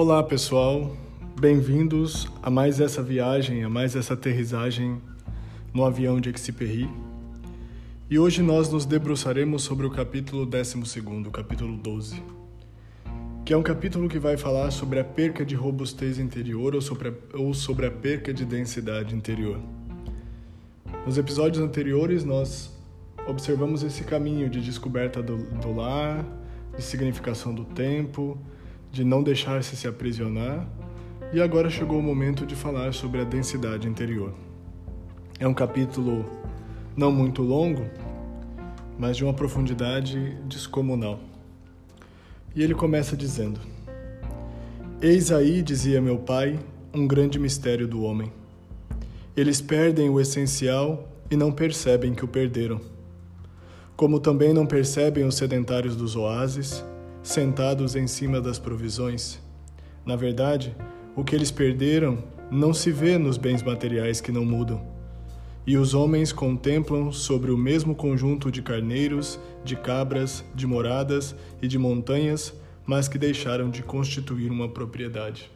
Olá pessoal, bem-vindos a mais essa viagem, a mais essa aterrissagem no avião de Exupéry. E hoje nós nos debruçaremos sobre o capítulo 12, o capítulo 12, que é um capítulo que vai falar sobre a perca de robustez interior ou sobre a, ou sobre a perca de densidade interior. Nos episódios anteriores nós observamos esse caminho de descoberta do, do lar, de significação do tempo, de não deixar-se se aprisionar, e agora chegou o momento de falar sobre a densidade interior. É um capítulo não muito longo, mas de uma profundidade descomunal. E ele começa dizendo: Eis aí, dizia meu pai, um grande mistério do homem. Eles perdem o essencial e não percebem que o perderam. Como também não percebem os sedentários dos oásis, sentados em cima das provisões. Na verdade, o que eles perderam não se vê nos bens materiais que não mudam. E os homens contemplam sobre o mesmo conjunto de carneiros, de cabras, de moradas e de montanhas, mas que deixaram de constituir uma propriedade.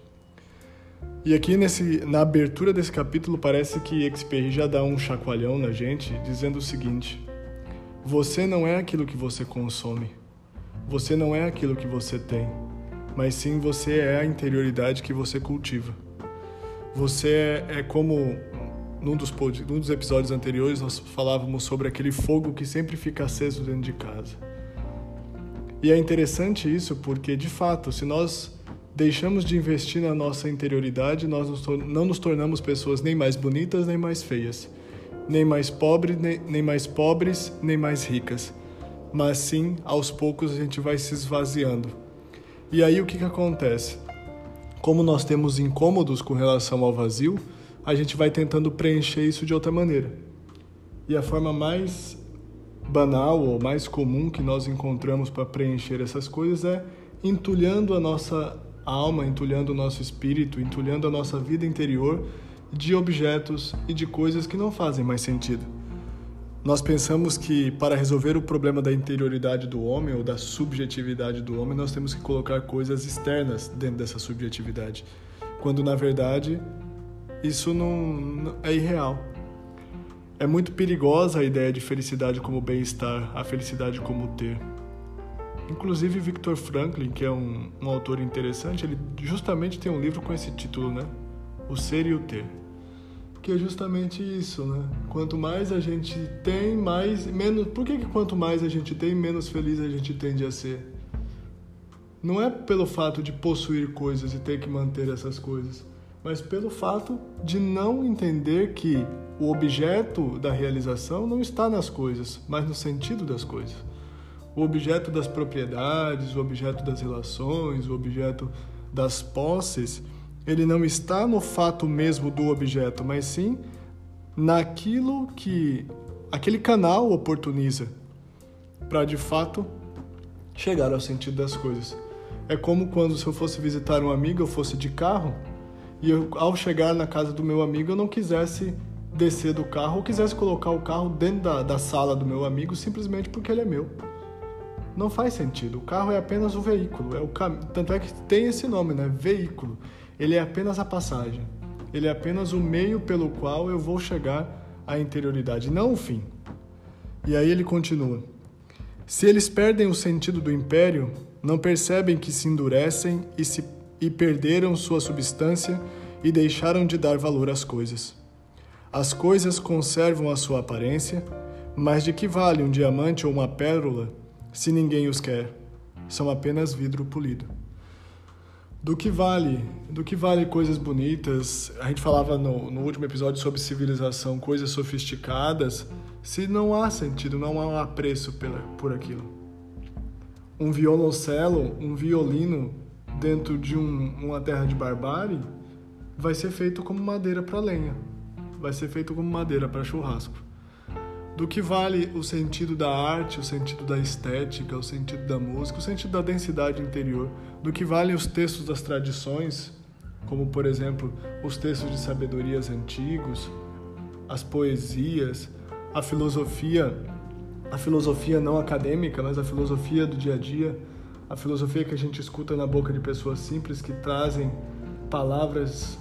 E aqui nesse, na abertura desse capítulo parece que Exupéry já dá um chacoalhão na gente, dizendo o seguinte: Você não é aquilo que você consome. Você não é aquilo que você tem, mas sim você é a interioridade que você cultiva. Você é, é como num dos, num dos episódios anteriores nós falávamos sobre aquele fogo que sempre fica aceso dentro de casa. E é interessante isso porque, de fato, se nós deixamos de investir na nossa interioridade, nós não nos tornamos pessoas nem mais bonitas nem mais feias, nem mais pobres, nem, nem mais pobres, nem mais ricas mas sim aos poucos a gente vai se esvaziando. E aí o que, que acontece? Como nós temos incômodos com relação ao vazio, a gente vai tentando preencher isso de outra maneira. E a forma mais banal ou mais comum que nós encontramos para preencher essas coisas é entulhando a nossa alma, entulhando o nosso espírito, entulhando a nossa vida interior de objetos e de coisas que não fazem mais sentido. Nós pensamos que para resolver o problema da interioridade do homem ou da subjetividade do homem, nós temos que colocar coisas externas dentro dessa subjetividade, quando na verdade isso não é irreal. É muito perigosa a ideia de felicidade como bem-estar, a felicidade como ter. Inclusive Victor Franklin, que é um, um autor interessante, ele justamente tem um livro com esse título, né? O Ser e o Ter que é justamente isso, né? Quanto mais a gente tem, mais menos. Por que, que quanto mais a gente tem, menos feliz a gente tende a ser? Não é pelo fato de possuir coisas e ter que manter essas coisas, mas pelo fato de não entender que o objeto da realização não está nas coisas, mas no sentido das coisas. O objeto das propriedades, o objeto das relações, o objeto das posses ele não está no fato mesmo do objeto, mas sim naquilo que aquele canal oportuniza para de fato chegar ao sentido das coisas. É como quando se eu fosse visitar um amigo, eu fosse de carro e eu, ao chegar na casa do meu amigo eu não quisesse descer do carro ou quisesse colocar o carro dentro da, da sala do meu amigo simplesmente porque ele é meu. Não faz sentido. O carro é apenas o veículo. É o cam... Tanto é que tem esse nome, né? Veículo ele é apenas a passagem. Ele é apenas o meio pelo qual eu vou chegar à interioridade, não o fim. E aí ele continua: Se eles perdem o sentido do império, não percebem que se endurecem e, se, e perderam sua substância e deixaram de dar valor às coisas. As coisas conservam a sua aparência, mas de que vale um diamante ou uma pérola se ninguém os quer? São apenas vidro polido do que vale, do que vale coisas bonitas. A gente falava no, no último episódio sobre civilização, coisas sofisticadas, se não há sentido, não há um apreço pela, por aquilo. Um violoncelo, um violino dentro de um, uma terra de barbárie vai ser feito como madeira para lenha, vai ser feito como madeira para churrasco do que vale o sentido da arte, o sentido da estética, o sentido da música, o sentido da densidade interior, do que valem os textos das tradições, como por exemplo os textos de sabedorias antigos, as poesias, a filosofia, a filosofia não acadêmica, mas a filosofia do dia a dia, a filosofia que a gente escuta na boca de pessoas simples que trazem palavras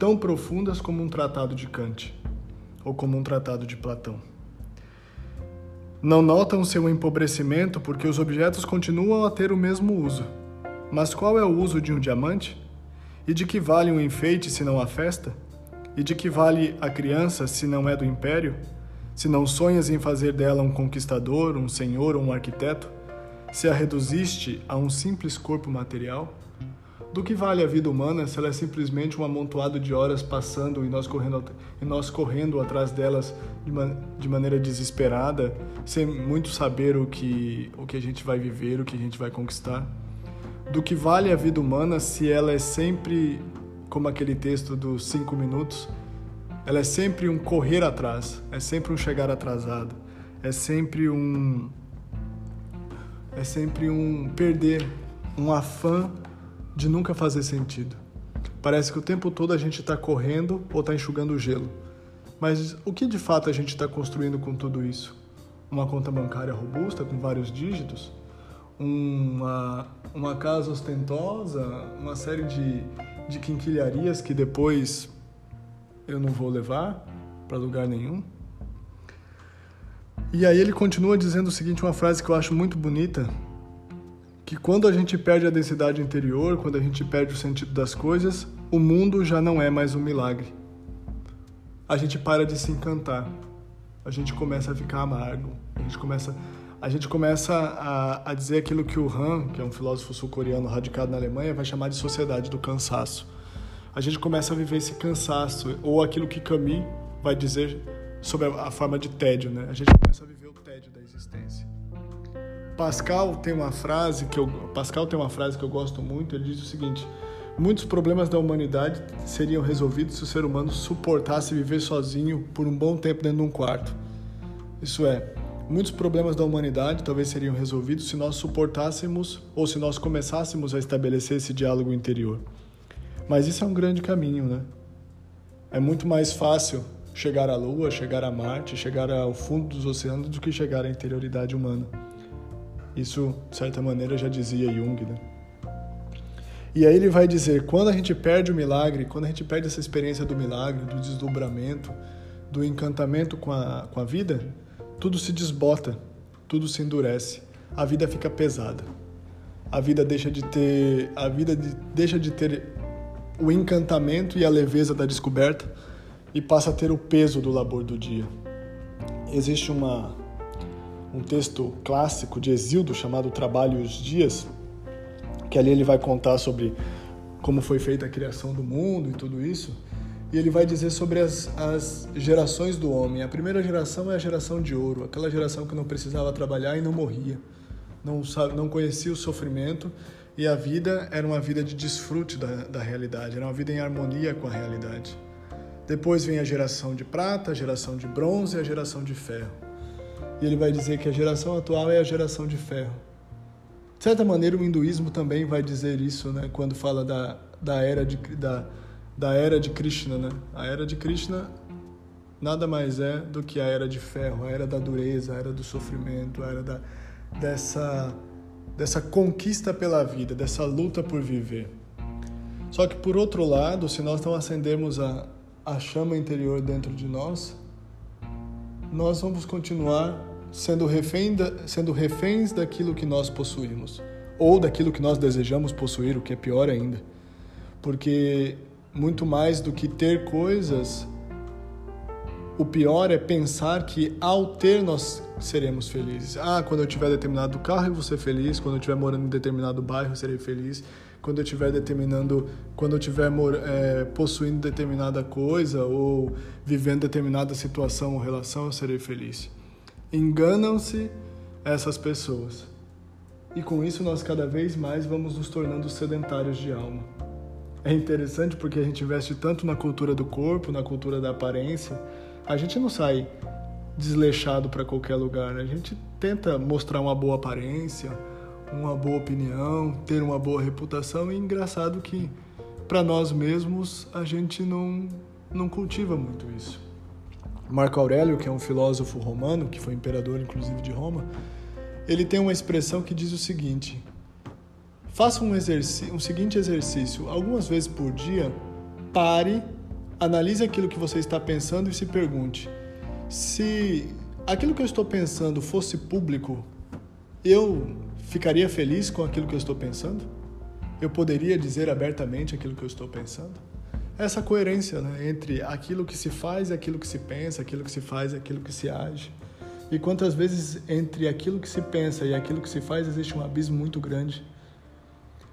tão profundas como um tratado de Kant ou como um tratado de Platão. Não notam seu empobrecimento porque os objetos continuam a ter o mesmo uso. Mas qual é o uso de um diamante? E de que vale um enfeite se não a festa? E de que vale a criança se não é do império? Se não sonhas em fazer dela um conquistador, um senhor ou um arquiteto? Se a reduziste a um simples corpo material? Do que vale a vida humana se ela é simplesmente um amontoado de horas passando e nós correndo, e nós correndo atrás delas de, uma, de maneira desesperada, sem muito saber o que, o que a gente vai viver, o que a gente vai conquistar? Do que vale a vida humana se ela é sempre, como aquele texto dos cinco minutos, ela é sempre um correr atrás, é sempre um chegar atrasado, é sempre um. É sempre um perder, um afã de nunca fazer sentido. Parece que o tempo todo a gente está correndo ou está enxugando o gelo. Mas o que de fato a gente está construindo com tudo isso? Uma conta bancária robusta com vários dígitos? Uma, uma casa ostentosa? Uma série de, de quinquilharias que depois eu não vou levar para lugar nenhum? E aí ele continua dizendo o seguinte, uma frase que eu acho muito bonita, que quando a gente perde a densidade interior, quando a gente perde o sentido das coisas, o mundo já não é mais um milagre. A gente para de se encantar. A gente começa a ficar amargo. A gente começa, a gente começa a, a dizer aquilo que o Han, que é um filósofo sul-coreano radicado na Alemanha, vai chamar de sociedade do cansaço. A gente começa a viver esse cansaço, ou aquilo que Camus vai dizer sobre a, forma de tédio, né? A gente começa a viver o tédio da existência. Pascal tem uma frase que eu Pascal tem uma frase que eu gosto muito, ele diz o seguinte: Muitos problemas da humanidade seriam resolvidos se o ser humano suportasse viver sozinho por um bom tempo dentro de um quarto. Isso é, muitos problemas da humanidade talvez seriam resolvidos se nós suportássemos ou se nós começássemos a estabelecer esse diálogo interior. Mas isso é um grande caminho, né? É muito mais fácil chegar à Lua, chegar a Marte, chegar ao fundo dos oceanos do que chegar à interioridade humana. Isso, de certa maneira, já dizia Jung. Né? E aí ele vai dizer: quando a gente perde o milagre, quando a gente perde essa experiência do milagre, do desdobramento, do encantamento com a, com a vida, tudo se desbota, tudo se endurece, a vida fica pesada. A vida deixa de ter, a vida de, deixa de ter o encantamento e a leveza da descoberta e passa a ter o peso do labor do dia. Existe uma um texto clássico de Exildo chamado Trabalho e os Dias, que ali ele vai contar sobre como foi feita a criação do mundo e tudo isso. E ele vai dizer sobre as, as gerações do homem. A primeira geração é a geração de ouro, aquela geração que não precisava trabalhar e não morria, não, não conhecia o sofrimento e a vida era uma vida de desfrute da, da realidade, era uma vida em harmonia com a realidade. Depois vem a geração de prata, a geração de bronze e a geração de ferro. Ele vai dizer que a geração atual é a geração de ferro. De certa maneira, o hinduísmo também vai dizer isso, né? Quando fala da, da, era, de, da, da era de Krishna, né? A era de Krishna nada mais é do que a era de ferro, a era da dureza, a era do sofrimento, a era da, dessa, dessa conquista pela vida, dessa luta por viver. Só que, por outro lado, se nós não acendermos a, a chama interior dentro de nós, nós vamos continuar sendo, refém da, sendo reféns daquilo que nós possuímos, ou daquilo que nós desejamos possuir, o que é pior ainda. Porque muito mais do que ter coisas, o pior é pensar que ao ter nós seremos felizes. Ah, quando eu tiver determinado carro eu vou ser feliz, quando eu estiver morando em determinado bairro eu serei feliz, quando eu estiver determinando, quando eu estiver é, possuindo determinada coisa ou vivendo determinada situação ou relação, eu serei feliz. Enganam-se essas pessoas. E com isso nós cada vez mais vamos nos tornando sedentários de alma. É interessante porque a gente investe tanto na cultura do corpo, na cultura da aparência, a gente não sai desleixado para qualquer lugar, né? a gente tenta mostrar uma boa aparência, uma boa opinião, ter uma boa reputação e engraçado que para nós mesmos a gente não não cultiva muito isso. Marco Aurélio, que é um filósofo romano, que foi imperador inclusive de Roma, ele tem uma expressão que diz o seguinte: faça um, um seguinte exercício. Algumas vezes por dia, pare, analise aquilo que você está pensando e se pergunte: se aquilo que eu estou pensando fosse público, eu ficaria feliz com aquilo que eu estou pensando? Eu poderia dizer abertamente aquilo que eu estou pensando? Essa coerência né, entre aquilo que se faz e aquilo que se pensa, aquilo que se faz e aquilo que se age. E quantas vezes entre aquilo que se pensa e aquilo que se faz existe um abismo muito grande.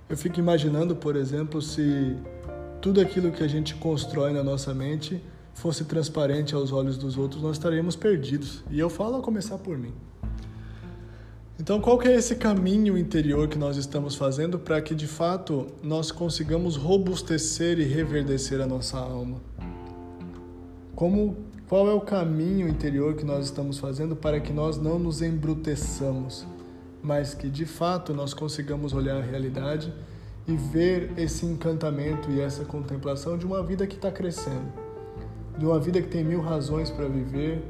Eu fico imaginando, por exemplo, se tudo aquilo que a gente constrói na nossa mente fosse transparente aos olhos dos outros, nós estaríamos perdidos. E eu falo a começar por mim. Então, qual que é esse caminho interior que nós estamos fazendo para que de fato nós consigamos robustecer e reverdecer a nossa alma? Como qual é o caminho interior que nós estamos fazendo para que nós não nos embruteçamos, mas que de fato nós consigamos olhar a realidade e ver esse encantamento e essa contemplação de uma vida que está crescendo, de uma vida que tem mil razões para viver,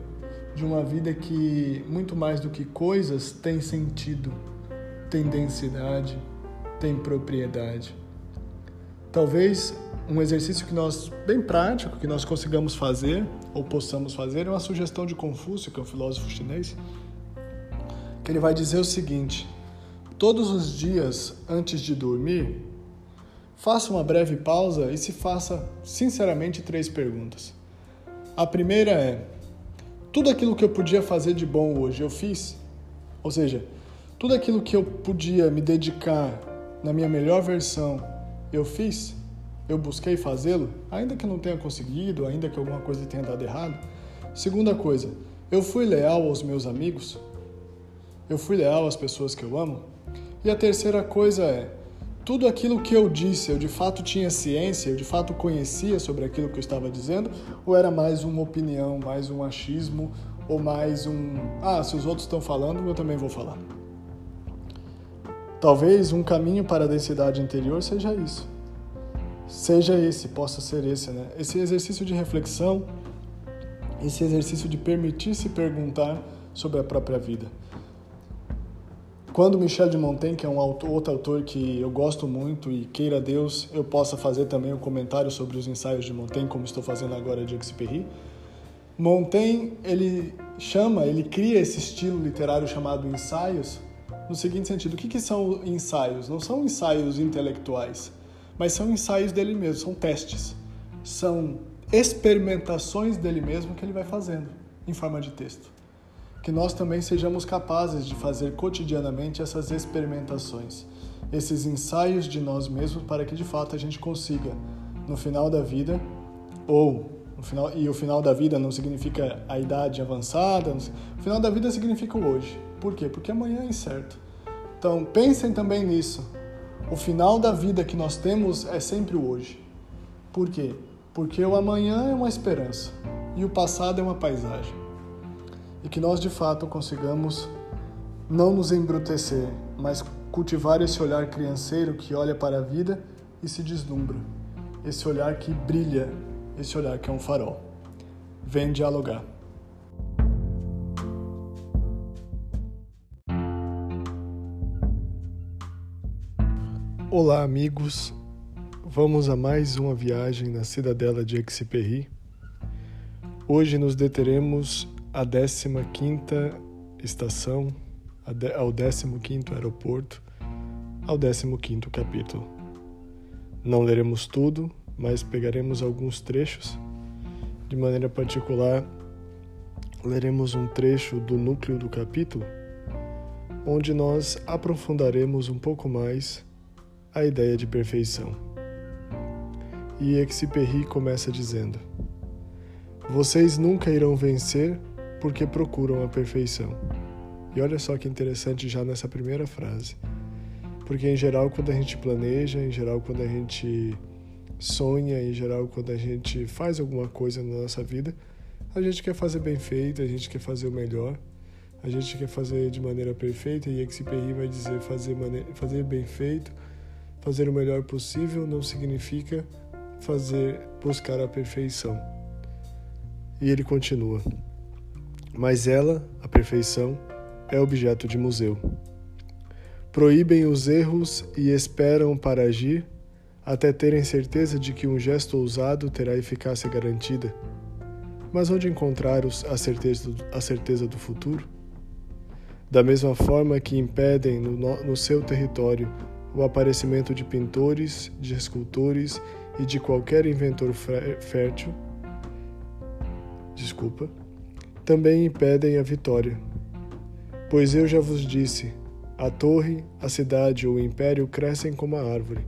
de uma vida que, muito mais do que coisas, tem sentido, tem densidade, tem propriedade. Talvez um exercício que nós, bem prático, que nós consigamos fazer ou possamos fazer, é uma sugestão de Confúcio, que é um filósofo chinês, que ele vai dizer o seguinte: todos os dias antes de dormir, faça uma breve pausa e se faça sinceramente três perguntas. A primeira é: tudo aquilo que eu podia fazer de bom hoje eu fiz? Ou seja, tudo aquilo que eu podia me dedicar na minha melhor versão eu fiz? Eu busquei fazê-lo, ainda que não tenha conseguido, ainda que alguma coisa tenha dado errado? Segunda coisa, eu fui leal aos meus amigos? Eu fui leal às pessoas que eu amo? E a terceira coisa é, tudo aquilo que eu disse, eu de fato tinha ciência, eu de fato conhecia sobre aquilo que eu estava dizendo, ou era mais uma opinião, mais um achismo, ou mais um, ah, se os outros estão falando, eu também vou falar. Talvez um caminho para a densidade interior seja isso. Seja esse, possa ser esse, né? Esse exercício de reflexão, esse exercício de permitir se perguntar sobre a própria vida. Quando Michel de Montaigne, que é um autor, outro autor que eu gosto muito e queira Deus, eu possa fazer também um comentário sobre os ensaios de Montaigne, como estou fazendo agora de Exupéry. Montaigne, ele chama, ele cria esse estilo literário chamado ensaios, no seguinte sentido, o que, que são ensaios? Não são ensaios intelectuais, mas são ensaios dele mesmo, são testes, são experimentações dele mesmo que ele vai fazendo em forma de texto que nós também sejamos capazes de fazer cotidianamente essas experimentações, esses ensaios de nós mesmos para que de fato a gente consiga, no final da vida, ou no final, e o final da vida não significa a idade avançada, o final da vida significa o hoje. Por quê? Porque amanhã é incerto. Então pensem também nisso. O final da vida que nós temos é sempre o hoje. Por quê? Porque o amanhã é uma esperança e o passado é uma paisagem e que nós de fato consigamos não nos embrutecer, mas cultivar esse olhar crianceiro que olha para a vida e se deslumbra, esse olhar que brilha, esse olhar que é um farol. Vem dialogar. Olá, amigos. Vamos a mais uma viagem na cidadela de Exupéry. Hoje nos deteremos a 15ª estação, ao 15º aeroporto, ao 15º capítulo. Não leremos tudo, mas pegaremos alguns trechos. De maneira particular, leremos um trecho do núcleo do capítulo, onde nós aprofundaremos um pouco mais a ideia de perfeição. E Exupéry começa dizendo: Vocês nunca irão vencer porque procuram a perfeição. E olha só que interessante já nessa primeira frase. Porque em geral, quando a gente planeja, em geral, quando a gente sonha, em geral, quando a gente faz alguma coisa na nossa vida, a gente quer fazer bem feito, a gente quer fazer o melhor, a gente quer fazer de maneira perfeita, e Exupéry vai dizer fazer, fazer bem feito, fazer o melhor possível não significa fazer buscar a perfeição. E ele continua: mas ela, a perfeição, é objeto de museu. proíbem os erros e esperam para agir, até terem certeza de que um gesto ousado terá eficácia garantida. Mas onde encontrar a certeza, a certeza do futuro? Da mesma forma que impedem no, no seu território o aparecimento de pintores, de escultores e de qualquer inventor fértil, desculpa, também impedem a vitória. Pois eu já vos disse: a torre, a cidade ou o império crescem como a árvore.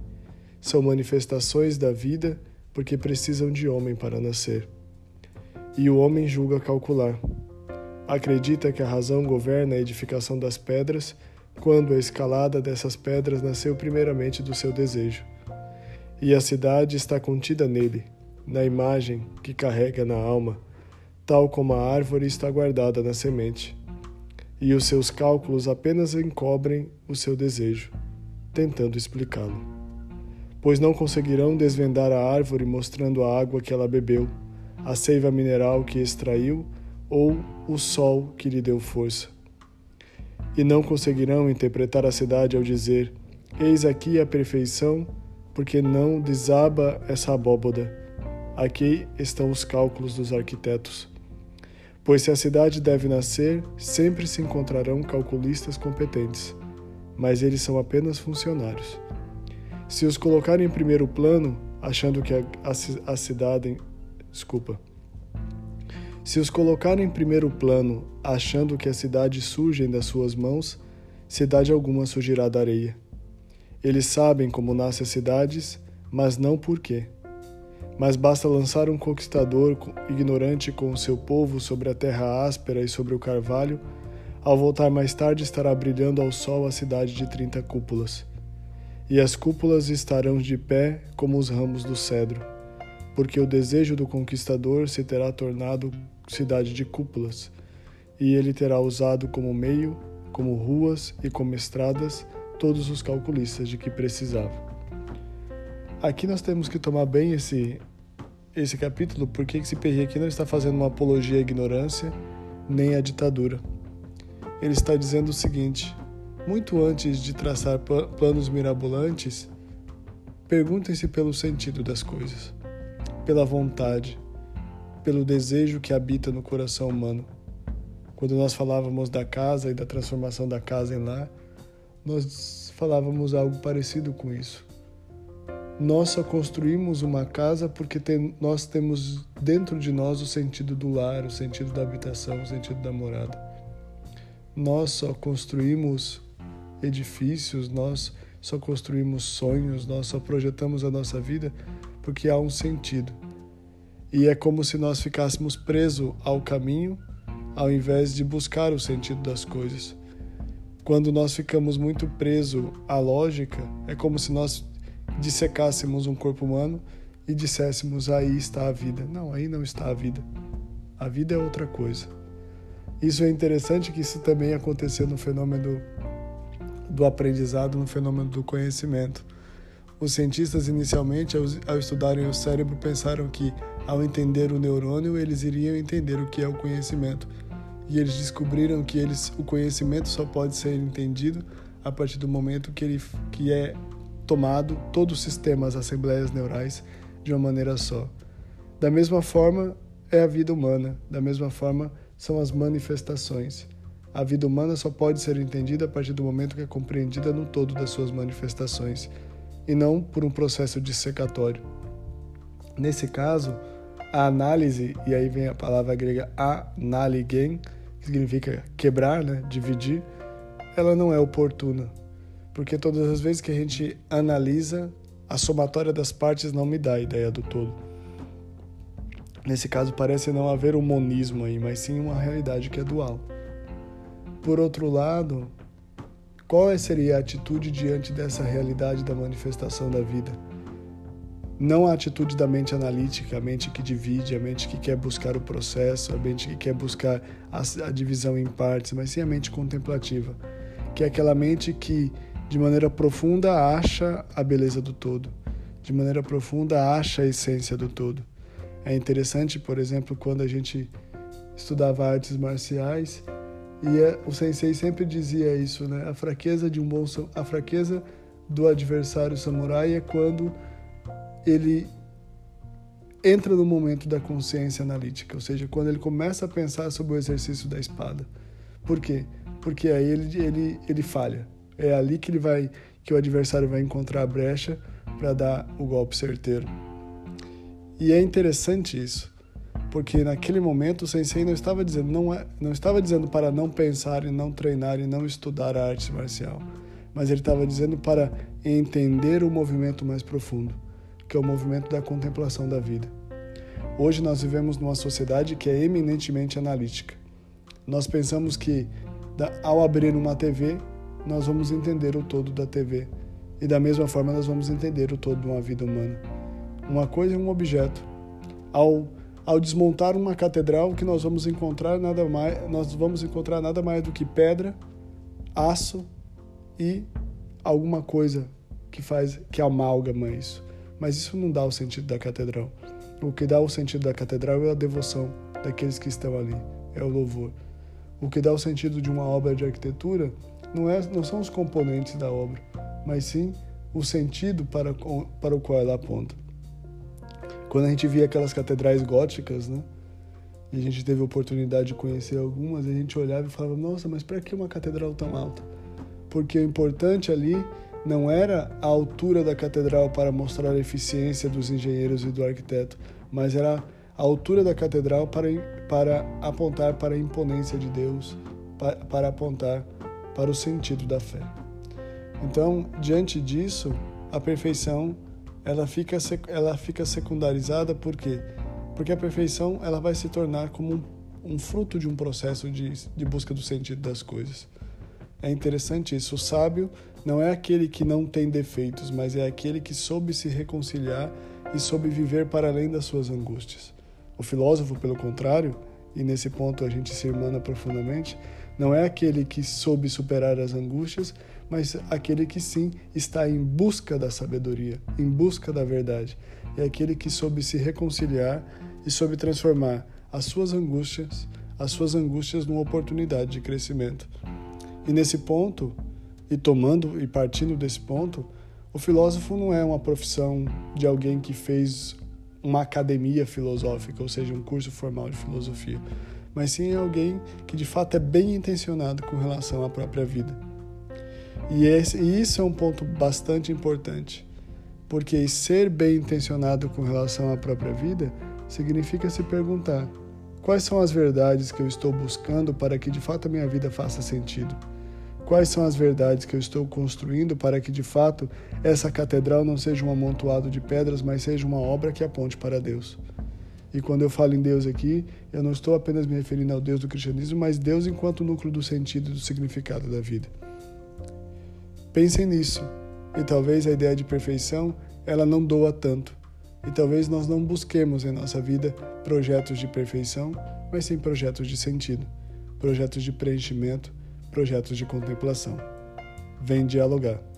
São manifestações da vida porque precisam de homem para nascer. E o homem julga calcular. Acredita que a razão governa a edificação das pedras, quando a escalada dessas pedras nasceu primeiramente do seu desejo. E a cidade está contida nele, na imagem que carrega na alma, tal como a árvore está guardada na semente e os seus cálculos apenas encobrem o seu desejo, tentando explicá-lo. Pois não conseguirão desvendar a árvore mostrando a água que ela bebeu, a seiva mineral que extraiu ou o sol que lhe deu força. E não conseguirão interpretar a cidade ao dizer: Eis aqui a perfeição, porque não desaba essa abóboda. Aqui estão os cálculos dos arquitetos. Pois se a cidade deve nascer, sempre se encontrarão calculistas competentes, mas eles são apenas funcionários. Se os colocarem em primeiro plano, achando que a, a, a cidade. Desculpa. Se os colocarem em primeiro plano, achando que a cidade surge das suas mãos, cidade alguma surgirá da areia. Eles sabem como nascem as cidades, mas não por quê. Mas basta lançar um conquistador ignorante com o seu povo sobre a terra áspera e sobre o carvalho, ao voltar mais tarde estará brilhando ao sol a cidade de trinta cúpulas. E as cúpulas estarão de pé como os ramos do cedro, porque o desejo do conquistador se terá tornado cidade de cúpulas, e ele terá usado como meio, como ruas e como estradas todos os calculistas de que precisava. Aqui nós temos que tomar bem esse, esse capítulo, porque esse Perry aqui não está fazendo uma apologia à ignorância nem à ditadura. Ele está dizendo o seguinte: muito antes de traçar planos mirabolantes, perguntem-se pelo sentido das coisas, pela vontade, pelo desejo que habita no coração humano. Quando nós falávamos da casa e da transformação da casa em lar, nós falávamos algo parecido com isso. Nós só construímos uma casa porque tem, nós temos dentro de nós o sentido do lar, o sentido da habitação, o sentido da morada. Nós só construímos edifícios, nós só construímos sonhos, nós só projetamos a nossa vida porque há um sentido. E é como se nós ficássemos presos ao caminho ao invés de buscar o sentido das coisas. Quando nós ficamos muito presos à lógica, é como se nós dissecássemos um corpo humano e disséssemos aí está a vida. Não, aí não está a vida. A vida é outra coisa. Isso é interessante que isso também aconteceu no fenômeno do aprendizado, no fenômeno do conhecimento. Os cientistas inicialmente, ao estudarem o cérebro, pensaram que ao entender o neurônio, eles iriam entender o que é o conhecimento. E eles descobriram que eles, o conhecimento só pode ser entendido a partir do momento que ele que é tomado todo o sistema, as assembleias neurais, de uma maneira só. Da mesma forma é a vida humana, da mesma forma são as manifestações. A vida humana só pode ser entendida a partir do momento que é compreendida no todo das suas manifestações, e não por um processo dissecatório. Nesse caso, a análise, e aí vem a palavra grega analigen, que significa quebrar, né, dividir, ela não é oportuna, porque todas as vezes que a gente analisa, a somatória das partes não me dá a ideia do todo. Nesse caso, parece não haver um monismo aí, mas sim uma realidade que é dual. Por outro lado, qual seria a atitude diante dessa realidade da manifestação da vida? Não a atitude da mente analítica, a mente que divide, a mente que quer buscar o processo, a mente que quer buscar a, a divisão em partes, mas sim a mente contemplativa, que é aquela mente que de maneira profunda acha a beleza do todo, de maneira profunda acha a essência do todo. É interessante, por exemplo, quando a gente estudava artes marciais E é, o sensei sempre dizia isso, né? A fraqueza de um bom a fraqueza do adversário samurai é quando ele entra no momento da consciência analítica, ou seja, quando ele começa a pensar sobre o exercício da espada. Por quê? Porque aí ele, ele, ele falha. É ali que ele vai que o adversário vai encontrar a brecha para dar o golpe certeiro. E é interessante isso, porque naquele momento o sensei não estava dizendo não, é, não estava dizendo para não pensar e não treinar e não estudar a arte marcial, mas ele estava dizendo para entender o movimento mais profundo, que é o movimento da contemplação da vida. Hoje nós vivemos numa sociedade que é eminentemente analítica. Nós pensamos que ao abrir uma TV, nós vamos entender o todo da TV. E da mesma forma nós vamos entender o todo de uma vida humana. Uma coisa é um objeto. Ao, ao desmontar uma catedral, que nós vamos encontrar nada mais, nós vamos encontrar nada mais do que pedra, aço e alguma coisa que faz que amálgama isso. Mas isso não dá o sentido da catedral. O que dá o sentido da catedral é a devoção daqueles que estão ali, é o louvor. O que dá o sentido de uma obra de arquitetura não, é, não são os componentes da obra, mas sim o sentido para, para o qual ela aponta. Quando a gente via aquelas catedrais góticas, né? E a gente teve a oportunidade de conhecer algumas, a gente olhava e falava: Nossa, mas para que uma catedral tão alta? Porque o importante ali não era a altura da catedral para mostrar a eficiência dos engenheiros e do arquiteto, mas era a altura da catedral para, para apontar para a imponência de Deus, para, para apontar para o sentido da fé. Então, diante disso, a perfeição ela fica, ela fica secundarizada por quê? Porque a perfeição ela vai se tornar como um, um fruto de um processo de, de busca do sentido das coisas. É interessante isso. O sábio não é aquele que não tem defeitos, mas é aquele que soube se reconciliar e soube viver para além das suas angústias. O filósofo, pelo contrário, e nesse ponto a gente se irmana profundamente, não é aquele que soube superar as angústias, mas aquele que sim está em busca da sabedoria, em busca da verdade. É aquele que soube se reconciliar e soube transformar as suas angústias, as suas angústias numa oportunidade de crescimento. E nesse ponto, e tomando e partindo desse ponto, o filósofo não é uma profissão de alguém que fez uma academia filosófica, ou seja, um curso formal de filosofia mas sim alguém que de fato é bem intencionado com relação à própria vida. E, esse, e isso é um ponto bastante importante, porque ser bem intencionado com relação à própria vida significa se perguntar quais são as verdades que eu estou buscando para que de fato a minha vida faça sentido. Quais são as verdades que eu estou construindo para que de fato essa catedral não seja um amontoado de pedras, mas seja uma obra que aponte para Deus? E quando eu falo em Deus aqui, eu não estou apenas me referindo ao Deus do cristianismo, mas Deus enquanto núcleo do sentido e do significado da vida. Pensem nisso. E talvez a ideia de perfeição, ela não doa tanto. E talvez nós não busquemos em nossa vida projetos de perfeição, mas sim projetos de sentido, projetos de preenchimento, projetos de contemplação. Vem dialogar.